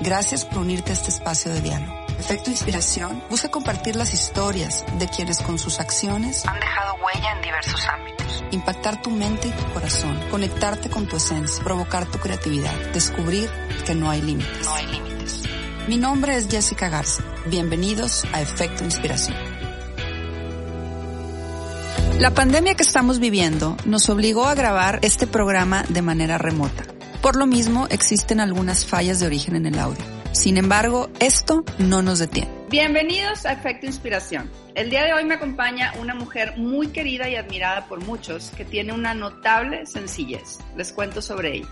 Gracias por unirte a este espacio de diálogo. Efecto Inspiración busca compartir las historias de quienes con sus acciones han dejado huella en diversos ámbitos. Impactar tu mente y tu corazón, conectarte con tu esencia, provocar tu creatividad, descubrir que no hay límites. No hay límites. Mi nombre es Jessica Garza. Bienvenidos a Efecto Inspiración. La pandemia que estamos viviendo nos obligó a grabar este programa de manera remota. Por lo mismo, existen algunas fallas de origen en el audio. Sin embargo, esto no nos detiene. Bienvenidos a Efecto Inspiración. El día de hoy me acompaña una mujer muy querida y admirada por muchos que tiene una notable sencillez. Les cuento sobre ella.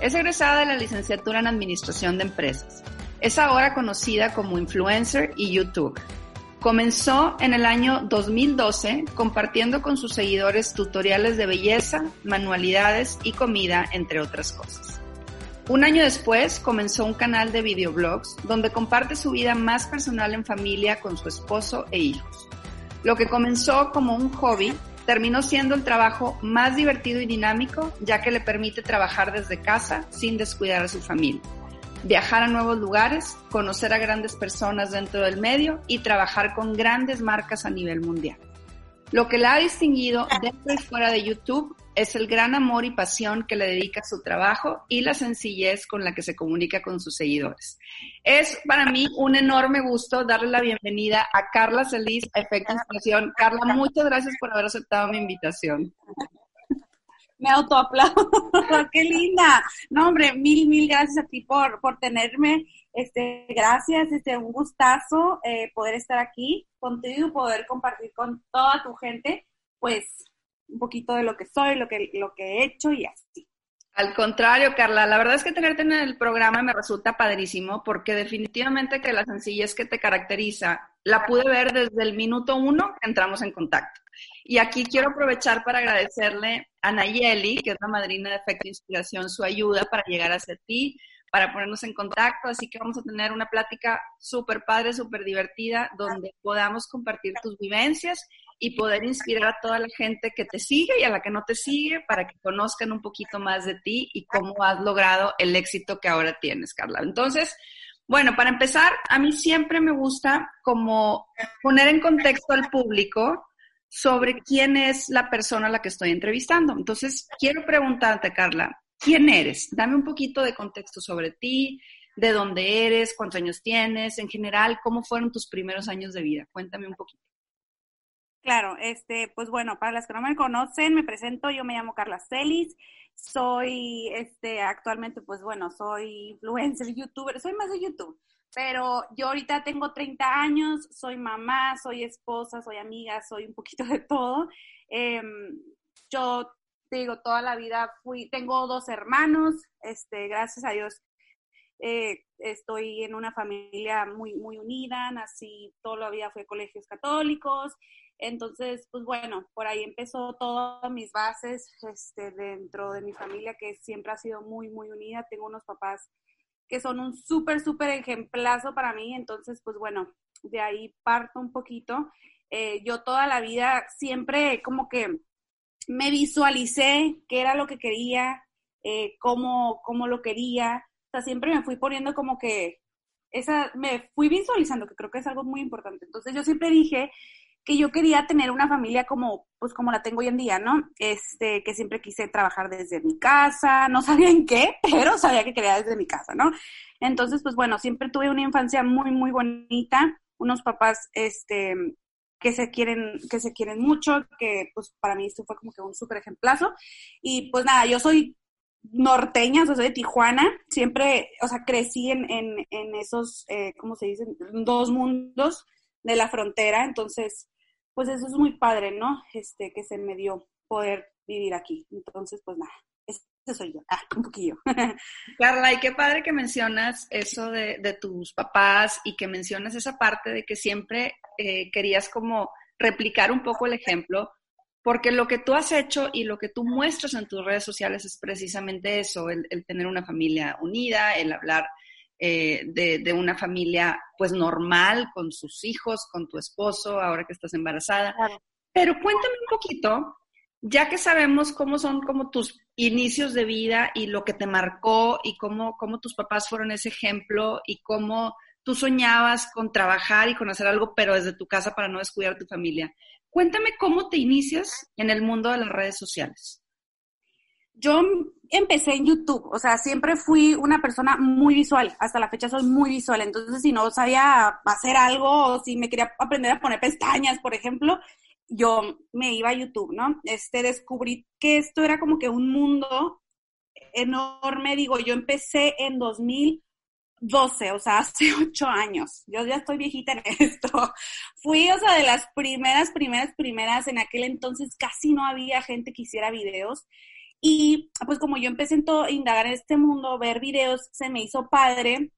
Es egresada de la licenciatura en Administración de Empresas. Es ahora conocida como influencer y youtuber. Comenzó en el año 2012 compartiendo con sus seguidores tutoriales de belleza, manualidades y comida, entre otras cosas. Un año después comenzó un canal de videoblogs donde comparte su vida más personal en familia con su esposo e hijos. Lo que comenzó como un hobby terminó siendo el trabajo más divertido y dinámico ya que le permite trabajar desde casa sin descuidar a su familia viajar a nuevos lugares, conocer a grandes personas dentro del medio y trabajar con grandes marcas a nivel mundial. Lo que la ha distinguido dentro y fuera de YouTube es el gran amor y pasión que le dedica su trabajo y la sencillez con la que se comunica con sus seguidores. Es para mí un enorme gusto darle la bienvenida a Carla Celis Efecto Inspiración. Carla, muchas gracias por haber aceptado mi invitación me autoaplaudo. ¡Qué linda! No, hombre, mil, mil gracias a ti por, por tenerme. Este, gracias, este, un gustazo eh, poder estar aquí contigo y poder compartir con toda tu gente, pues, un poquito de lo que soy, lo que, lo que he hecho y así. Al contrario, Carla, la verdad es que tenerte en el programa me resulta padrísimo porque definitivamente que la sencillez que te caracteriza la pude ver desde el minuto uno que entramos en contacto. Y aquí quiero aprovechar para agradecerle a Nayeli, que es la madrina de Efecto Inspiración, su ayuda para llegar hacia ti, para ponernos en contacto. Así que vamos a tener una plática súper padre, súper divertida, donde podamos compartir tus vivencias y poder inspirar a toda la gente que te sigue y a la que no te sigue para que conozcan un poquito más de ti y cómo has logrado el éxito que ahora tienes, Carla. Entonces, bueno, para empezar, a mí siempre me gusta como poner en contexto al público sobre quién es la persona a la que estoy entrevistando. Entonces, quiero preguntarte, Carla, ¿quién eres? Dame un poquito de contexto sobre ti, de dónde eres, cuántos años tienes, en general, cómo fueron tus primeros años de vida. Cuéntame un poquito. Claro, este, pues bueno, para las que no me conocen, me presento, yo me llamo Carla Celis, soy, este, actualmente, pues bueno, soy influencer, youtuber, soy más de YouTube pero yo ahorita tengo 30 años, soy mamá, soy esposa, soy amiga, soy un poquito de todo. Em, yo digo, toda la vida fui, tengo dos hermanos, este, gracias a Dios eh, estoy en una familia muy, muy unida, nací, toda la vida fui a colegios católicos, entonces, pues bueno, por ahí empezó todas mis bases este, dentro de mi familia, que siempre ha sido muy, muy unida. Tengo unos papás que son un súper, súper ejemplazo para mí. Entonces, pues bueno, de ahí parto un poquito. Eh, yo toda la vida siempre como que me visualicé qué era lo que quería, eh, cómo, cómo lo quería. O sea, siempre me fui poniendo como que esa, me fui visualizando, que creo que es algo muy importante. Entonces yo siempre dije que yo quería tener una familia como, pues como la tengo hoy en día, ¿no? Este, que siempre quise trabajar desde mi casa, no sabía en qué, pero sabía que quería desde mi casa, ¿no? Entonces, pues bueno, siempre tuve una infancia muy, muy bonita, unos papás, este, que se quieren, que se quieren mucho, que pues para mí esto fue como que un súper ejemplazo. Y pues nada, yo soy norteña, o sea, soy de Tijuana, siempre, o sea, crecí en, en, en esos, eh, ¿cómo se dicen? Dos mundos de la frontera, entonces, pues eso es muy padre, ¿no? Este, que se me dio poder vivir aquí. Entonces, pues nada, ese soy yo, ah, un poquillo. Carla, y qué padre que mencionas eso de, de tus papás y que mencionas esa parte de que siempre eh, querías como replicar un poco el ejemplo, porque lo que tú has hecho y lo que tú muestras en tus redes sociales es precisamente eso, el, el tener una familia unida, el hablar eh, de, una familia pues normal, con sus hijos, con tu esposo, ahora que estás embarazada. Pero cuéntame un poquito, ya que sabemos cómo son como tus inicios de vida y lo que te marcó y cómo, cómo tus papás fueron ese ejemplo y cómo tú soñabas con trabajar y con hacer algo, pero desde tu casa para no descuidar a tu familia. Cuéntame cómo te inicias en el mundo de las redes sociales. Yo empecé en YouTube, o sea, siempre fui una persona muy visual, hasta la fecha soy muy visual, entonces si no sabía hacer algo o si me quería aprender a poner pestañas, por ejemplo, yo me iba a YouTube, ¿no? Este, descubrí que esto era como que un mundo enorme, digo, yo empecé en 2012, o sea, hace ocho años, yo ya estoy viejita en esto. Fui, o sea, de las primeras, primeras, primeras, en aquel entonces casi no había gente que hiciera videos. Y pues como yo empecé a indagar en este mundo, ver videos, se me hizo padre.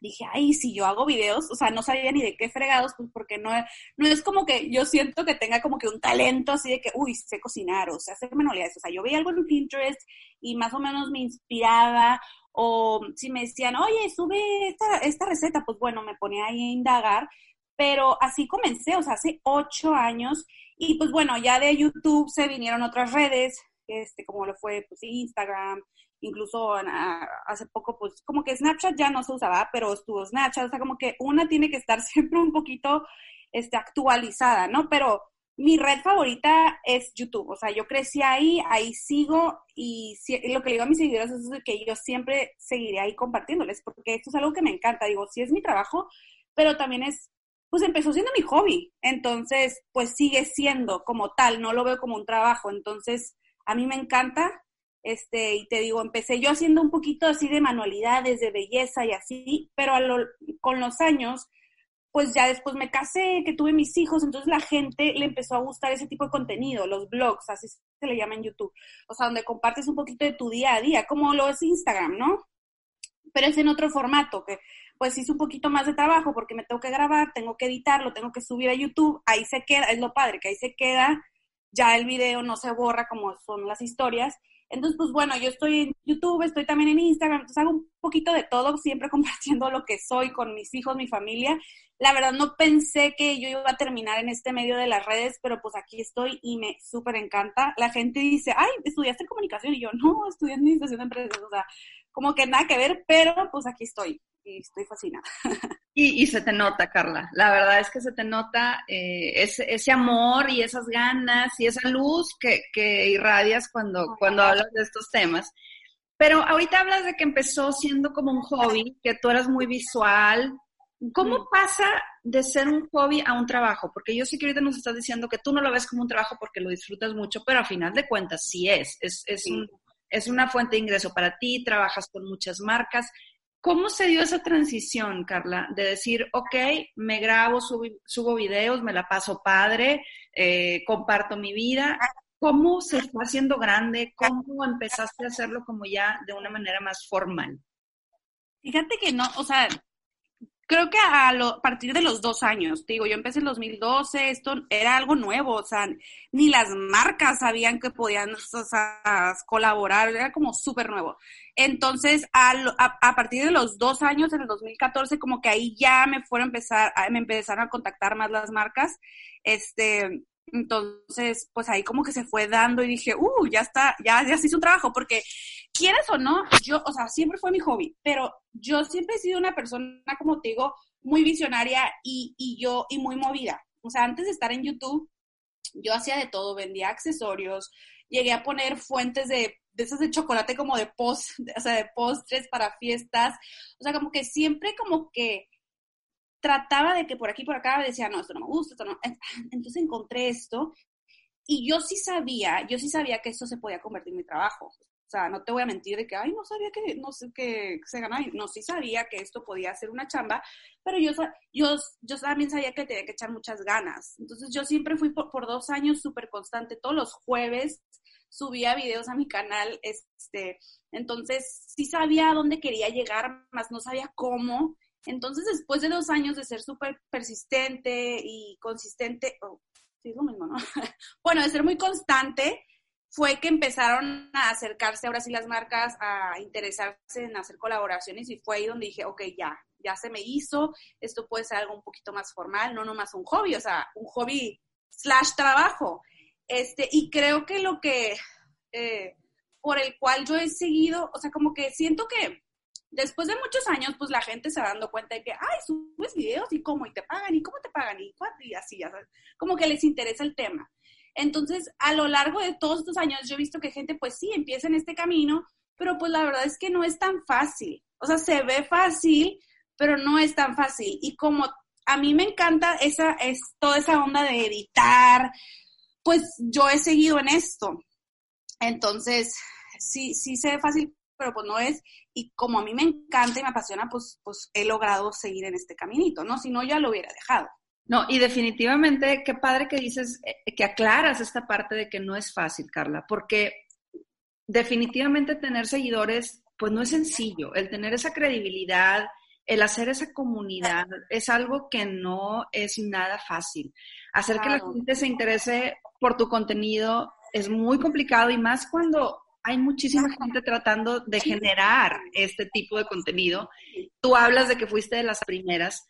Dije, ay, si yo hago videos, o sea, no sabía ni de qué fregados, pues porque no, no es como que yo siento que tenga como que un talento así de que, uy, sé cocinar, o sea, hacer manualidades, o sea, yo veía algo en Pinterest y más o menos me inspiraba, o si me decían, oye, sube esta, esta receta, pues bueno, me ponía ahí a indagar, pero así comencé, o sea, hace ocho años, y pues bueno, ya de YouTube se vinieron otras redes, este, como lo fue, pues Instagram, incluso hace poco, pues como que Snapchat ya no se usaba, pero estuvo Snapchat, o sea, como que una tiene que estar siempre un poquito este, actualizada, ¿no? Pero mi red favorita es YouTube, o sea, yo crecí ahí, ahí sigo y lo que le digo a mis seguidores es que yo siempre seguiré ahí compartiéndoles, porque esto es algo que me encanta, digo, sí es mi trabajo, pero también es, pues empezó siendo mi hobby, entonces, pues sigue siendo como tal, no lo veo como un trabajo, entonces, a mí me encanta este, y te digo, empecé yo haciendo un poquito así de manualidades, de belleza y así, pero con los años, pues ya después me casé, que tuve mis hijos, entonces la gente le empezó a gustar ese tipo de contenido, los blogs, así se le llama en YouTube, o sea, donde compartes un poquito de tu día a día, como lo es Instagram, ¿no? Pero es en otro formato, que pues hice un poquito más de trabajo porque me tengo que grabar, tengo que editarlo, tengo que subir a YouTube, ahí se queda, es lo padre, que ahí se queda, ya el video no se borra como son las historias, entonces, pues bueno, yo estoy en YouTube, estoy también en Instagram, entonces hago un poquito de todo, siempre compartiendo lo que soy con mis hijos, mi familia. La verdad no pensé que yo iba a terminar en este medio de las redes, pero pues aquí estoy y me súper encanta. La gente dice, ay, estudiaste comunicación y yo, no, estudié administración de empresas, o sea, como que nada que ver, pero pues aquí estoy y estoy fascinada. Y, se te nota, Carla. La verdad es que se te nota eh, ese, ese, amor y esas ganas y esa luz que, que irradias cuando, cuando hablas de estos temas. Pero ahorita hablas de que empezó siendo como un hobby, que tú eras muy visual. ¿Cómo pasa de ser un hobby a un trabajo? Porque yo sé que ahorita nos estás diciendo que tú no lo ves como un trabajo porque lo disfrutas mucho, pero a final de cuentas sí es. Es, es, un, es una fuente de ingreso para ti, trabajas con muchas marcas. ¿Cómo se dio esa transición, Carla, de decir, ok, me grabo, subo, videos, me la paso padre, eh, comparto mi vida? ¿Cómo se fue haciendo grande? ¿Cómo empezaste a hacerlo como ya de una manera más formal? Fíjate que no, o sea, creo que a, partir de los dos años, digo, yo empecé en 2012, esto era algo nuevo, o sea, ni las marcas sabían que podían colaborar, era como súper nuevo. Entonces, a, a, partir de los dos años, en el 2014, como que ahí ya me fueron a empezar, me empezaron a contactar más las marcas, este, entonces, pues ahí como que se fue dando y dije, uh, ya está, ya, ya se hizo un trabajo, porque quieras o no, yo, o sea, siempre fue mi hobby, pero yo siempre he sido una persona, como te digo, muy visionaria y, y yo, y muy movida. O sea, antes de estar en YouTube, yo hacía de todo, vendía accesorios, llegué a poner fuentes de, de esas de chocolate como de post, o sea, de postres para fiestas. O sea, como que siempre como que trataba de que por aquí por acá decía, no, esto no me gusta, esto no. Entonces encontré esto y yo sí sabía, yo sí sabía que esto se podía convertir en mi trabajo. O sea, no te voy a mentir de que, ay, no sabía que, no sé qué se ganaba. No, sí sabía que esto podía ser una chamba, pero yo, yo, yo también sabía que tenía que echar muchas ganas. Entonces yo siempre fui por, por dos años súper constante. Todos los jueves subía videos a mi canal. Este, entonces sí sabía a dónde quería llegar, más no sabía cómo. Entonces después de dos años de ser súper persistente y consistente, oh, sí es lo mismo, ¿no? bueno, de ser muy constante, fue que empezaron a acercarse ahora sí las marcas a interesarse en hacer colaboraciones y fue ahí donde dije, ok, ya, ya se me hizo, esto puede ser algo un poquito más formal, no nomás un hobby, o sea, un hobby slash trabajo. Este, y creo que lo que, eh, por el cual yo he seguido, o sea, como que siento que después de muchos años, pues la gente se va dando cuenta de que, ay, subes videos y cómo, y te pagan, y cómo te pagan, y y así, ya sabes, como que les interesa el tema. Entonces, a lo largo de todos estos años, yo he visto que gente, pues sí, empieza en este camino, pero pues la verdad es que no es tan fácil. O sea, se ve fácil, pero no es tan fácil. Y como a mí me encanta esa, es toda esa onda de editar, pues yo he seguido en esto. Entonces, sí, sí se ve fácil, pero pues no es. Y como a mí me encanta y me apasiona, pues, pues he logrado seguir en este caminito, ¿no? Si no, ya lo hubiera dejado. No, y definitivamente, qué padre que dices, eh, que aclaras esta parte de que no es fácil, Carla, porque definitivamente tener seguidores, pues no es sencillo. El tener esa credibilidad, el hacer esa comunidad es algo que no es nada fácil. Hacer que la gente se interese por tu contenido es muy complicado y más cuando hay muchísima gente tratando de generar este tipo de contenido. Tú hablas de que fuiste de las primeras.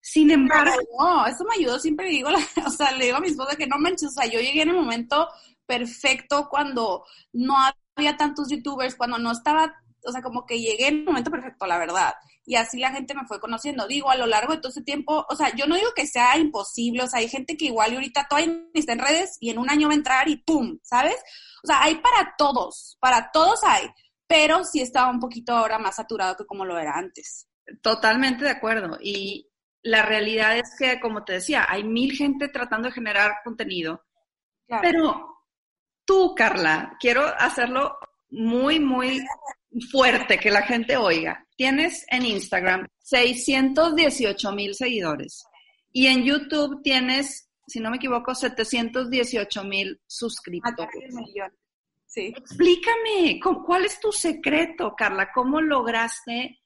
Sin embargo, no, eso me ayudó, siempre digo, o sea, le digo a mi esposa que no manches, o sea, yo llegué en el momento perfecto cuando no había tantos youtubers, cuando no estaba, o sea, como que llegué en el momento perfecto, la verdad. Y así la gente me fue conociendo. Digo, a lo largo de todo ese tiempo, o sea, yo no digo que sea imposible, o sea, hay gente que igual y ahorita todavía está en redes y en un año va a entrar y ¡pum! ¿Sabes? O sea, hay para todos, para todos hay, pero sí estaba un poquito ahora más saturado que como lo era antes. Totalmente de acuerdo. Y la realidad es que, como te decía, hay mil gente tratando de generar contenido, pero tú, Carla, quiero hacerlo muy, muy fuerte, que la gente oiga. Tienes en Instagram 618 mil seguidores y en YouTube tienes, si no me equivoco, 718 mil suscriptores. Sí. Explícame, ¿cuál es tu secreto, Carla? ¿Cómo lograste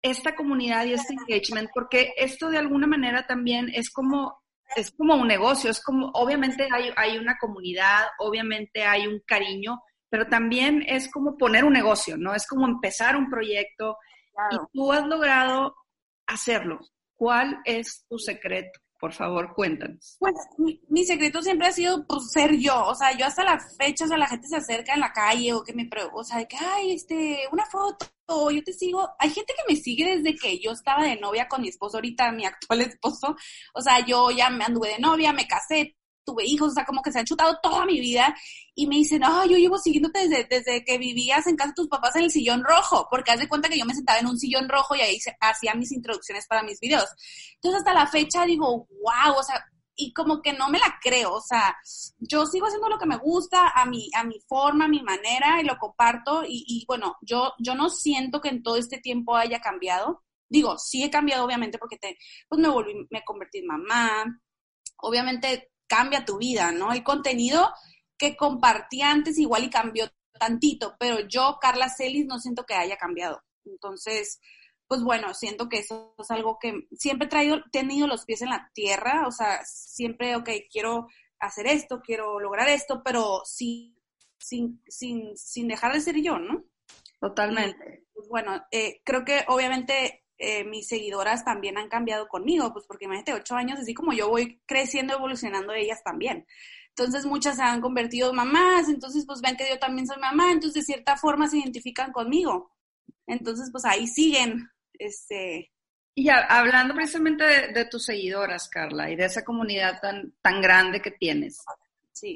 esta comunidad y este engagement? Porque esto de alguna manera también es como es como un negocio, es como, obviamente hay, hay una comunidad, obviamente hay un cariño, pero también es como poner un negocio, ¿no? Es como empezar un proyecto y tú has logrado hacerlo. ¿Cuál es tu secreto? Por favor, cuéntanos. Pues mi, secreto siempre ha sido pues, ser yo. O sea, yo hasta la fecha, o sea, la gente se acerca en la calle o que me, o sea, de que, ay, este, una foto, yo te sigo. Hay gente que me sigue desde que yo estaba de novia con mi esposo, ahorita mi actual esposo. O sea, yo ya me anduve de novia, me casé, tuve hijos, o sea, como que se han chutado toda mi vida y me dicen, ay, yo llevo siguiéndote desde, desde que vivías en casa de tus papás en el sillón rojo, porque haz de cuenta que yo me sentaba en un sillón rojo y ahí hacía mis introducciones para mis videos. Entonces, hasta la fecha digo, wow, o sea, y como que no me la creo, o sea, yo sigo haciendo lo que me gusta, a mi, a mi forma, a mi manera, y lo comparto, y, y bueno, yo, yo no siento que en todo este tiempo haya cambiado. Digo, sí he cambiado, obviamente, porque te, pues me volví, me convertí en mamá, obviamente cambia tu vida, ¿no? El contenido que compartí antes igual y cambió tantito, pero yo, Carla Celis, no siento que haya cambiado. Entonces, pues bueno, siento que eso es algo que siempre he traído, tenido los pies en la tierra, o sea, siempre, ok, quiero hacer esto, quiero lograr esto, pero sí, sin, sin, sin dejar de ser yo, ¿no? Totalmente. pues bueno, eh, creo que obviamente eh, mis seguidoras también han cambiado conmigo, pues porque imagínate, ocho años, así como yo voy creciendo, evolucionando ellas también. Entonces muchas se han convertido en mamás, entonces pues ven que yo también soy mamá, entonces de cierta forma se identifican conmigo. Entonces pues ahí siguen. Este... Y hablando precisamente de, de, tus seguidoras, Carla, y de esa comunidad tan, tan grande que tienes,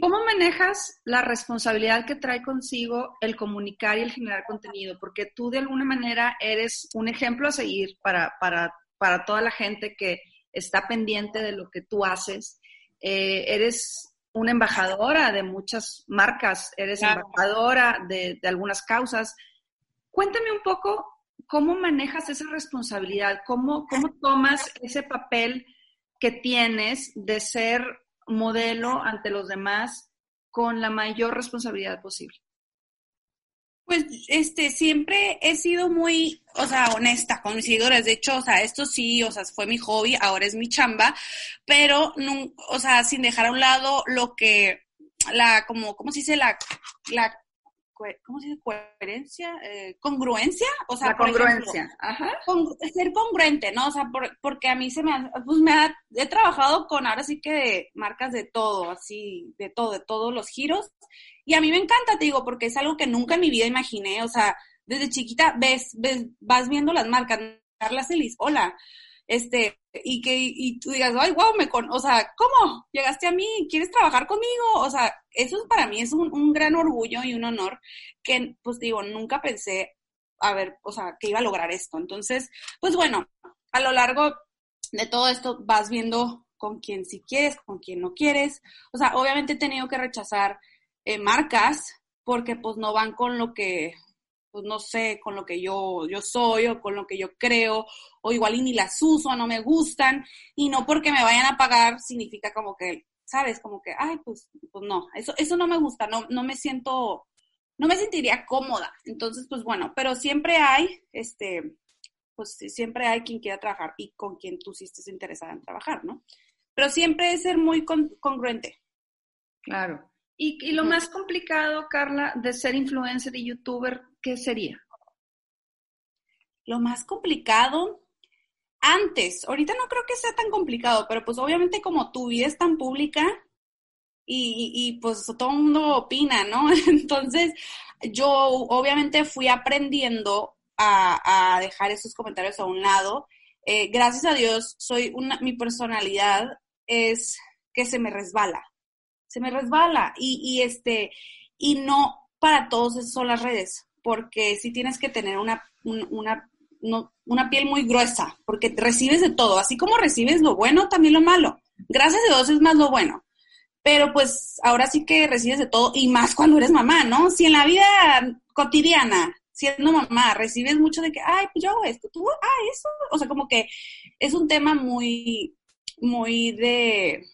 ¿Cómo manejas la responsabilidad que trae consigo el comunicar y el generar contenido? Porque tú de alguna manera eres un ejemplo a seguir para, para, para toda la gente que está pendiente de lo que tú haces. Eh, eres una embajadora de muchas marcas, eres embajadora de, de algunas causas. Cuéntame un poco cómo manejas esa responsabilidad, cómo, cómo tomas ese papel que tienes de ser modelo ante los demás con la mayor responsabilidad posible? Pues, este, siempre he sido muy, o sea, honesta con mis seguidores. De hecho, o sea, esto sí, o sea, fue mi hobby, ahora es mi chamba, pero, no, o sea, sin dejar a un lado lo que, la, como, ¿cómo se dice? La, la ¿cómo se dice? Coherencia, eh, congruencia, o sea, congruencia, Ajá. ser congruente, ¿no? O sea, porque a mí se me ha, pues me ha, he trabajado con ahora sí que marcas de todo, así, de todo, de todos los giros, y a mí me encanta, te digo, porque es algo que nunca en mi vida imaginé, o sea, desde chiquita ves, ves vas viendo las marcas, Carla Celis, hola, este, y que y tú digas, ay, wow, me con, o sea, ¿cómo? Llegaste a mí, ¿quieres trabajar conmigo? O sea, eso para mí es un, un gran orgullo y un honor que, pues digo, nunca pensé, a ver, o sea, que iba a lograr esto. Entonces, pues bueno, a lo largo de todo esto vas viendo con quién sí quieres, con quién no quieres. O sea, obviamente he tenido que rechazar eh, marcas porque pues no van con lo que pues no sé, con lo que yo, yo soy o con lo que yo creo, o igual y ni las uso, no me gustan, y no porque me vayan a pagar significa como que, ¿sabes? Como que, ay, pues, pues no, eso, eso no me gusta, no, no me siento, no me sentiría cómoda. Entonces, pues bueno, pero siempre hay, este, pues siempre hay quien quiera trabajar y con quien tú sí estés interesada en trabajar, ¿no? Pero siempre es ser muy congruente. Claro. Y, y lo más complicado, Carla, de ser influencer y youtuber, ¿qué sería? Lo más complicado, antes, ahorita no creo que sea tan complicado, pero pues obviamente como tu vida es tan pública y, y pues todo el mundo opina, ¿no? Entonces, yo obviamente fui aprendiendo a, a dejar esos comentarios a un lado. Eh, gracias a Dios, soy una, mi personalidad es que se me resbala se me resbala. Y, y este, y no para todos son las redes, porque si tienes que tener una, una, una piel muy gruesa, porque recibes de todo, así como recibes lo bueno, también lo malo. Gracias a Dios es más lo bueno. Pero pues ahora sí que recibes de todo y más cuando eres mamá, ¿no? Si en la vida cotidiana, siendo mamá, recibes mucho de que, ay, pues yo hago esto, tú, ah, eso, o sea, como que es un tema muy, muy de,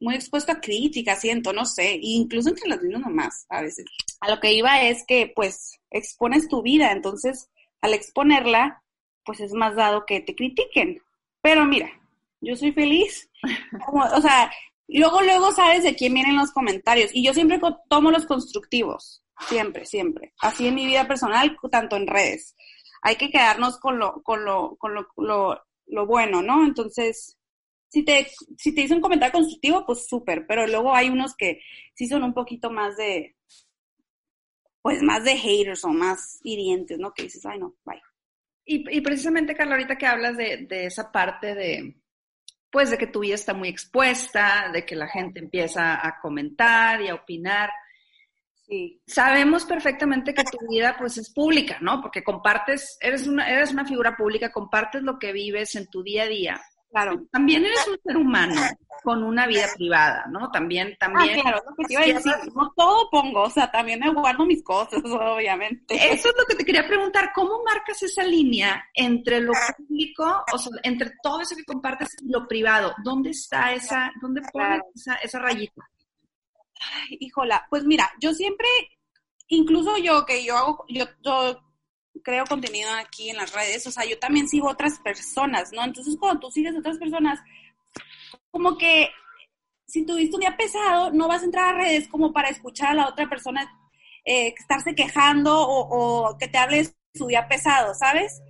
muy expuesto a críticas, siento, no sé, incluso entre las mismas mamás a veces. A lo que iba es que pues expones tu vida, entonces al exponerla, pues es más dado que te critiquen. Pero mira, yo soy feliz, o sea, luego, luego sabes de quién vienen los comentarios y yo siempre tomo los constructivos, siempre, siempre. Así en mi vida personal, tanto en redes. Hay que quedarnos con lo, con lo, con lo, lo, lo bueno, ¿no? Entonces, si te, si te hizo un comentario constructivo, pues súper, pero luego hay unos que sí son un poquito más de, pues más de haters o más hirientes, ¿no? Que dices, ay, no, bye. Y, precisamente, Carla, ahorita que hablas de, de, esa parte de, pues, de que tu vida está muy expuesta, de que la gente empieza a comentar y a opinar. Sí. Sabemos perfectamente que tu vida, pues, es pública, ¿no? Porque compartes, eres una, eres una figura pública, compartes lo que vives en tu día a día. Claro, también eres un ser humano con una vida privada, ¿no? También, también. Ah, claro, lo que te iba a decir, no todo pongo, o sea, también me guardo mis cosas, obviamente. Eso es lo que te quería preguntar, ¿cómo marcas esa línea entre lo público, o sea, entre todo eso que compartes y lo privado? ¿Dónde está esa, dónde pones esa, esa rayita? Ay, híjola, pues mira, yo siempre, incluso yo que yo hago, yo, yo creo contenido aquí en las redes, o sea, yo también sigo otras personas, ¿no? Entonces, cuando tú sigues otras personas, como que si tuviste un día pesado, no vas a entrar a redes como para escuchar a la otra persona eh, estarse quejando o, que te hable su día pesado, ¿sabes?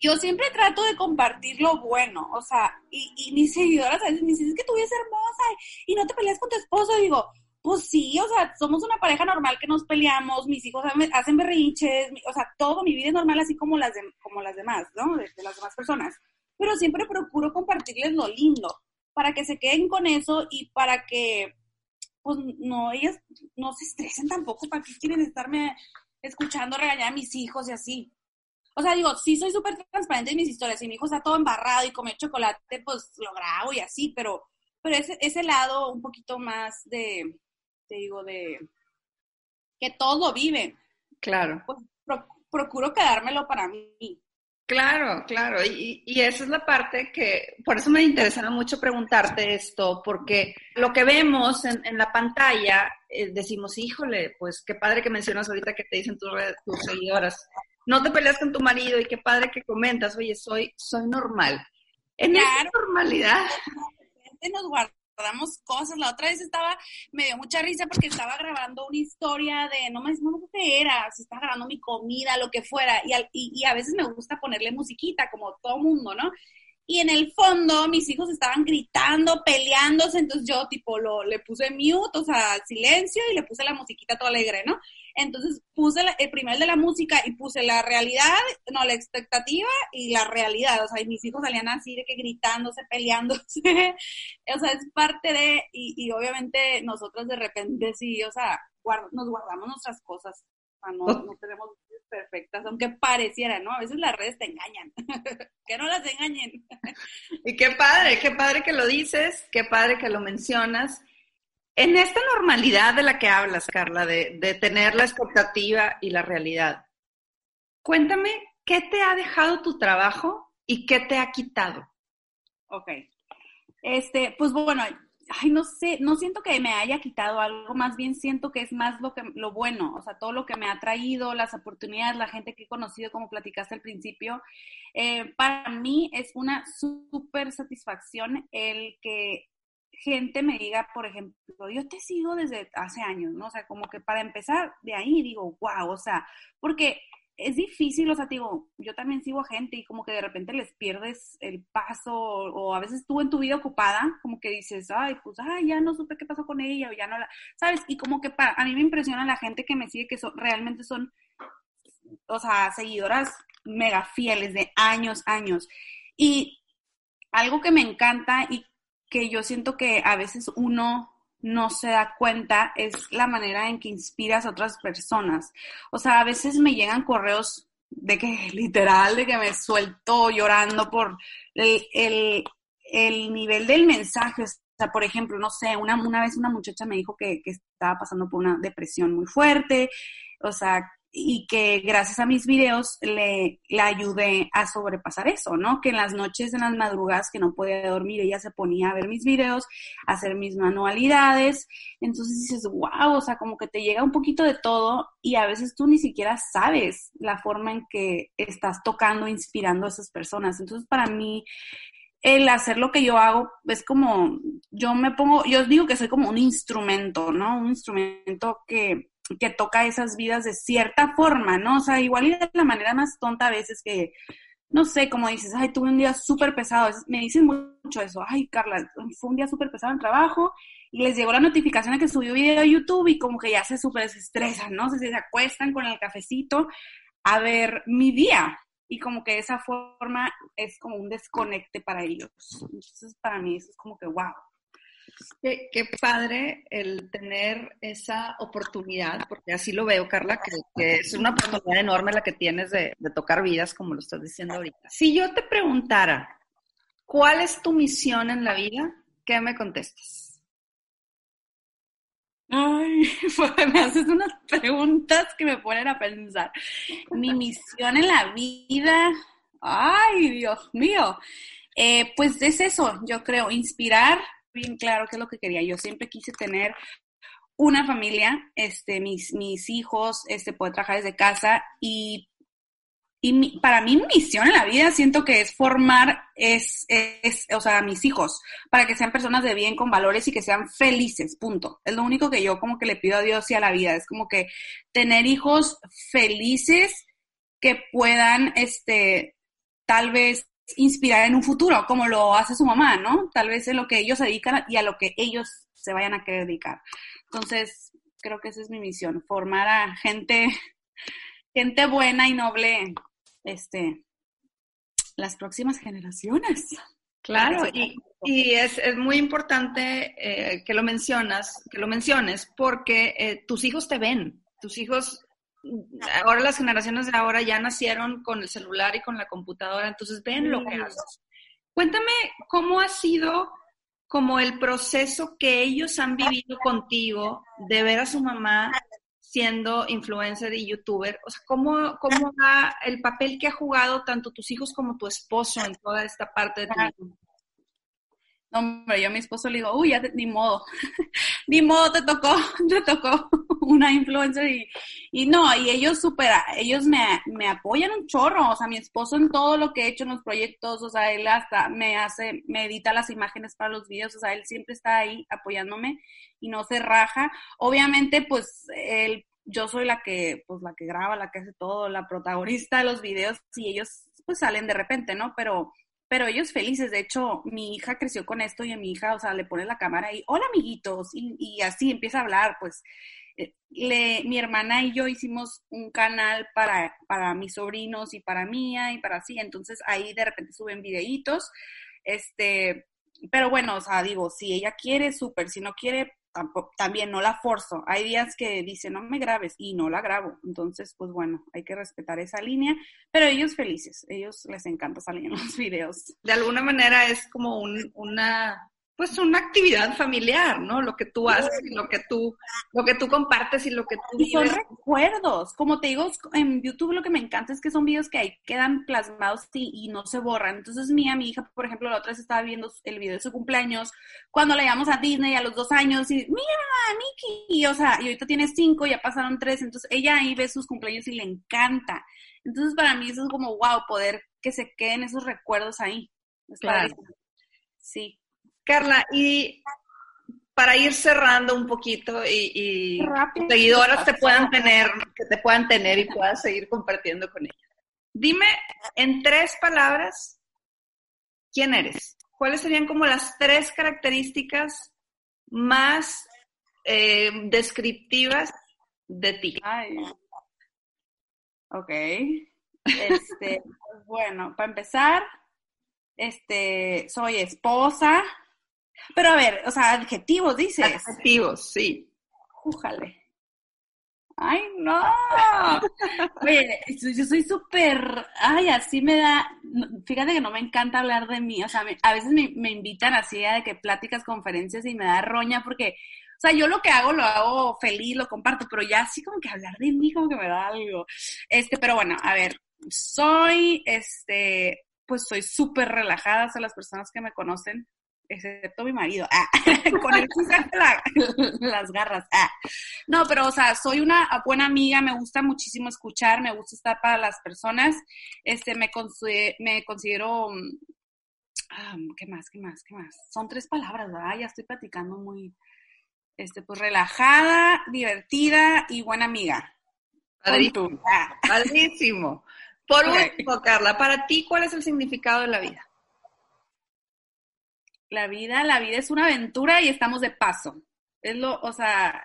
Yo siempre trato de compartir lo bueno, o sea, y, y mis seguidoras a veces me dicen, es que tú eres hermosa y no te peleas con tu esposo, digo, pues sí, o sea, somos una pareja normal que nos peleamos, mis hijos hacen berrinches, o sea, todo, mi vida es normal así como las, como las demás, ¿no? De, las demás personas. Pero siempre procuro compartirles lo lindo, para que se queden con eso y para que, pues, no, ellas no se estresen tampoco, para que quieren estarme escuchando regañar a mis hijos y así. O sea, digo, sí soy súper transparente en mis historias. Si mi hijo está todo embarrado y come chocolate, pues lo grabo y así, pero, pero ese, ese lado un poquito más de, te digo, de que todo vive. Claro. Pues procuro quedármelo para mí. Claro, claro. Y, y, esa es la parte que, por eso me interesaba mucho preguntarte esto, porque lo que vemos en, en la pantalla, eh, decimos, híjole, pues qué padre que mencionas ahorita que te dicen tus, tus seguidoras, no te peleas con tu marido y qué padre que comentas, oye, soy, soy normal. En esa normalidad. Nos guardamos cosas. La otra vez estaba, me dio mucha risa porque estaba grabando una historia de, no me no sé qué era, si estaba grabando mi comida, lo que fuera, y, y, y, a veces me gusta ponerle musiquita, como todo mundo, ¿no? Y en el fondo mis hijos estaban gritando, peleándose, entonces yo tipo lo, le puse mute, o sea, silencio y le puse la musiquita toda alegre, ¿no? Entonces puse el primer de la música y puse la realidad, no, la expectativa y la realidad, o sea, y mis hijos salían así de que gritándose, peleándose, o sea, es parte de, y, y obviamente nosotros de repente sí, o sea, nos guardamos nuestras cosas, o sea, no, no tenemos perfectas, aunque pareciera, ¿no? A veces las redes te engañan. que no las engañen. y qué padre, qué padre que lo dices, qué padre que lo mencionas. En esta normalidad de la que hablas, Carla, de, de tener la expectativa y la realidad, cuéntame, ¿qué te ha dejado tu trabajo y qué te ha quitado? Ok. Este, pues bueno, ay, no sé, no siento que me haya quitado algo, más bien siento que es más lo que lo bueno, o sea, todo lo que me ha traído, las oportunidades, la gente que he conocido, como platicaste al principio, eh, para mí es una súper satisfacción el que gente me diga, por ejemplo, yo te sigo desde hace años, ¿no? O sea, como que para empezar de ahí digo, wow, o sea, porque es difícil, o sea, digo, yo también sigo a gente y como que de repente les pierdes el paso o, a veces tú en tu vida ocupada, como que dices, ay, pues, ay, ya no supe qué pasó con ella o ya no la, ¿sabes? Y como que para, a mí me impresiona la gente que me sigue que son, realmente son, o sea, seguidoras mega fieles de años, años. Y algo que me encanta y que yo siento que a veces uno no se da cuenta es la manera en que inspiras a otras personas. O sea, a veces me llegan correos de que literal, de que me suelto llorando por el, nivel del mensaje. O sea, por ejemplo, no sé, una, una vez una muchacha me dijo que, que estaba pasando por una depresión muy fuerte, o sea, y que gracias a mis videos le, le ayudé a sobrepasar eso, ¿no? Que en las noches, en las madrugadas que no podía dormir, ella se ponía a ver mis videos, a hacer mis manualidades. Entonces dices, wow, o sea, como que te llega un poquito de todo y a veces tú ni siquiera sabes la forma en que estás tocando, inspirando a esas personas. Entonces, para mí, el hacer lo que yo hago es como, yo me pongo, yo digo que soy como un instrumento, ¿no? Un instrumento que que toca esas vidas de cierta forma, ¿no? O sea, igual y de la manera más tonta a veces que, no sé, como dices, ay, tuve un día súper pesado. Me dicen mucho eso, ay, Carla, fue un día súper pesado en trabajo y les llegó la notificación de que subió video a YouTube y como que ya se súper desestresan, ¿no? O sea, se acuestan con el cafecito a ver mi día y como que esa forma es como un desconecte para ellos. Entonces, para mí eso es como que, wow. Qué, padre el tener esa oportunidad, porque así lo veo, Carla, que, es una oportunidad enorme la que tienes de, tocar vidas, como lo estás diciendo ahorita. Si yo te preguntara, ¿cuál es tu misión en la vida? ¿Qué me contestas? Ay, me haces unas preguntas que me ponen a pensar. Mi misión en la vida, ay, Dios mío. Eh, pues es eso, yo creo, inspirar bien claro qué es lo que quería. Yo siempre quise tener una familia, este, mis, mis hijos, este, poder trabajar desde casa y, y para mí mi misión en la vida siento que es formar, es, es, o sea, a mis hijos, para que sean personas de bien, con valores y que sean felices, punto. Es lo único que yo como que le pido a Dios y a la vida, es como que tener hijos felices que puedan, este, tal vez inspirar en un futuro, como lo hace su mamá, ¿no? Tal vez en lo que ellos se dedican y a lo que ellos se vayan a querer dedicar. Entonces, creo que esa es mi misión, formar a gente, gente buena y noble, este, las próximas generaciones. Claro, y, y es, es, muy importante eh, que lo mencionas, que lo menciones, porque eh, tus hijos te ven, tus hijos ahora las generaciones de ahora ya nacieron con el celular y con la computadora, entonces ven lo que haces. Cuéntame cómo ha sido como el proceso que ellos han vivido contigo de ver a su mamá siendo influencer y youtuber, o sea, ¿cómo, cómo va el papel que ha jugado tanto tus hijos como tu esposo en toda esta parte de tu vida? Hombre, yo a mi esposo le digo, uy, ya ni modo, ni modo, te tocó, te tocó una influencer y, y no, y ellos super, ellos me, me apoyan un chorro, o sea, mi esposo en todo lo que he hecho en los proyectos, o sea, él hasta me hace, me edita las imágenes para los videos, o sea, él siempre está ahí apoyándome y no se raja. Obviamente, pues, él, yo soy la que, pues, la que graba, la que hace todo, la protagonista de los videos y ellos, pues, salen de repente, ¿no? Pero pero ellos felices. De hecho, mi hija creció con esto y a mi hija, o sea, le pone la cámara y, hola amiguitos, y, así empieza a hablar, pues. Eh, le, mi hermana y yo hicimos un canal para, para mis sobrinos y para mía y para así, entonces ahí de repente suben videitos, este, pero bueno, o sea, digo, si ella quiere, súper, si no quiere, también no la forzo. Hay días que dice, no me grabes y no la grabo. Entonces, pues bueno, hay que respetar esa línea, pero ellos felices, ellos les encanta salir en los videos. De alguna manera es como un, una pues una actividad familiar, ¿no? Lo que tú haces y lo que tú, lo que tú compartes y lo que tú Y son recuerdos. Como te digo, en YouTube lo que me encanta es que son videos que ahí quedan plasmados y, no se borran. Entonces, mía, mi hija, por ejemplo, la otra vez estaba viendo el video de su cumpleaños, cuando le llamamos a Disney a los dos años y, mira, Mickey, o sea, y ahorita tiene cinco, ya pasaron tres, entonces ella ahí ve sus cumpleaños y le encanta. Entonces, para mí eso es como, wow, poder que se queden esos recuerdos ahí. claro. Sí. Carla, y para ir cerrando un poquito y, y seguidoras te puedan tener, que te puedan tener y puedas seguir compartiendo con ellas. Dime en tres palabras quién eres. ¿Cuáles serían como las tres características más eh, descriptivas de ti? Ok. Este, bueno, para empezar, este, soy esposa, pero a ver, o sea, adjetivos dices. Adjetivos, sí. Jújale. Ay, no. Oye, yo soy súper, ay, así me da, fíjate que no me encanta hablar de mí, o sea, a veces me, invitan así a de que pláticas, conferencias y me da roña porque, o sea, yo lo que hago lo hago feliz, lo comparto, pero ya así como que hablar de mí como que me da algo. Este, pero bueno, a ver, soy, este, pues soy súper relajada, o las personas que me conocen excepto mi marido, ah, con el las garras. Ah. No, pero o sea, soy una buena amiga, me gusta muchísimo escuchar, me gusta estar para las personas, este, me, me considero, ah, ¿qué más, qué más, qué más? Son tres palabras, ¿verdad? Ya estoy platicando muy, este, pues relajada, divertida y buena amiga. Padrísimo. Ah. Padrísimo. Por último, Carla, para ti, ¿cuál es el significado de la vida? La vida, la vida es una aventura y estamos de paso. Es lo, o sea,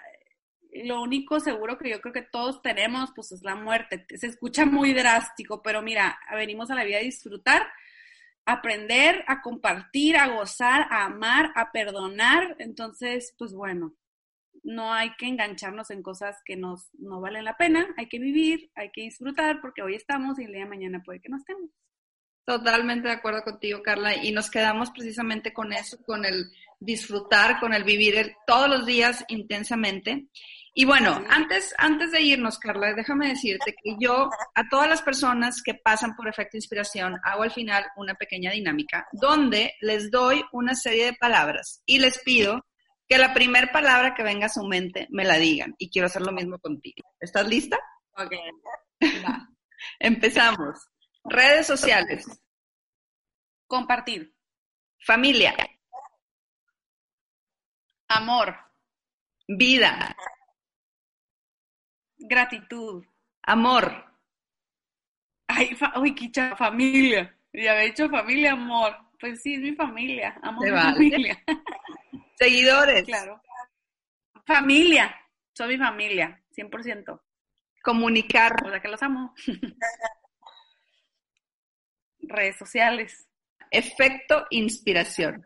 lo único seguro que yo creo que todos tenemos, pues es la muerte. Se escucha muy drástico, pero mira, venimos a la vida a disfrutar, aprender, a compartir, a gozar, a amar, a perdonar. Entonces, pues bueno, no hay que engancharnos en cosas que nos no valen la pena. Hay que vivir, hay que disfrutar, porque hoy estamos y el día de mañana puede que no estemos. Totalmente de acuerdo contigo, Carla, y nos quedamos precisamente con eso, con el disfrutar, con el vivir todos los días intensamente. Y bueno, antes, antes de irnos, Carla, déjame decirte que yo a todas las personas que pasan por efecto inspiración hago al final una pequeña dinámica donde les doy una serie de palabras y les pido que la primera palabra que venga a su mente me la digan. Y quiero hacer lo mismo contigo. ¿Estás lista? Ok. Empezamos. Redes sociales. Compartir. Familia. Amor. Vida. Gratitud. Amor. Ay, uy, quicha, familia. Ya había dicho familia, amor. Pues sí, es mi familia. Amor, mi familia. Seguidores. Claro. Familia. Soy mi familia, 100%. Comunicar. O sea que los amo. redes sociales. Efecto inspiración.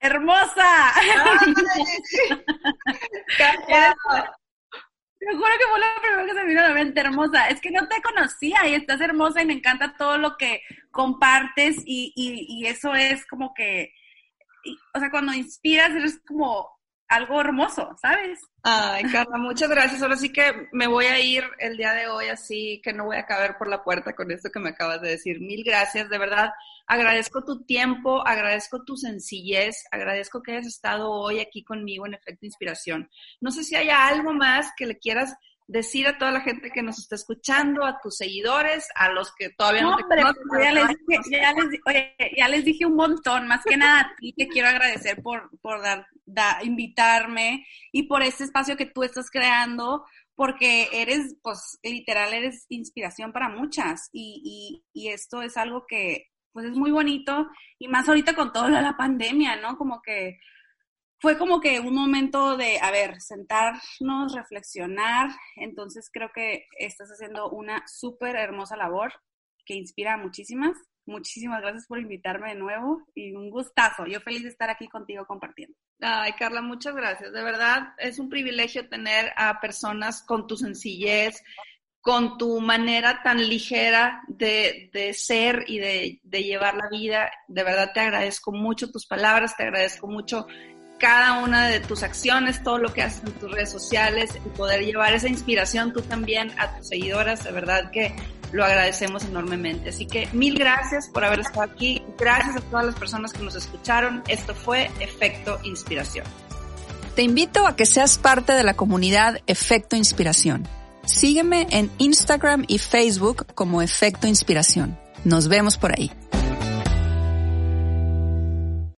¡Hermosa! Te juro que fue la primera que se me vino a la mente, hermosa. Es que no te conocía y estás hermosa y me encanta todo lo que compartes y, y, y eso es como que, o sea, cuando inspiras eres como algo hermoso, ¿sabes? Ay, Carla, muchas gracias. Ahora sí que me voy a ir el día de hoy así que no voy a caber por la puerta con esto que me acabas de decir. Mil gracias, de verdad. Agradezco tu tiempo, agradezco tu sencillez, agradezco que hayas estado hoy aquí conmigo en Efecto Inspiración. No sé si hay algo más que le quieras decir a toda la gente que nos está escuchando, a tus seguidores, a los que todavía no, te conocen. Ya les, dije, ya, les, oye, ya les dije un montón, más que nada a ti te quiero agradecer por, por dar, invitarme y por este espacio que tú estás creando, porque eres, pues, literal, eres inspiración para muchas y, y, y esto es algo que, pues, es muy bonito y más ahorita con todo lo de la pandemia, ¿no? Como que fue como que un momento de, a ver, sentarnos, reflexionar. Entonces creo que estás haciendo una súper hermosa labor que inspira a muchísimas. Muchísimas gracias por invitarme de nuevo y un gustazo. Yo feliz de estar aquí contigo compartiendo. Ay, Carla, muchas gracias. De verdad, es un privilegio tener a personas con tu sencillez, con tu manera tan ligera de, de ser y de, de, llevar la vida. De verdad te agradezco mucho tus palabras, te agradezco mucho cada una de tus acciones, todo lo que haces en tus redes sociales y poder llevar esa inspiración tú también a tus seguidoras, de verdad que lo agradecemos enormemente. Así que mil gracias por haber estado aquí, gracias a todas las personas que nos escucharon. Esto fue Efecto Inspiración. Te invito a que seas parte de la comunidad Efecto Inspiración. Sígueme en Instagram y Facebook como Efecto Inspiración. Nos vemos por ahí.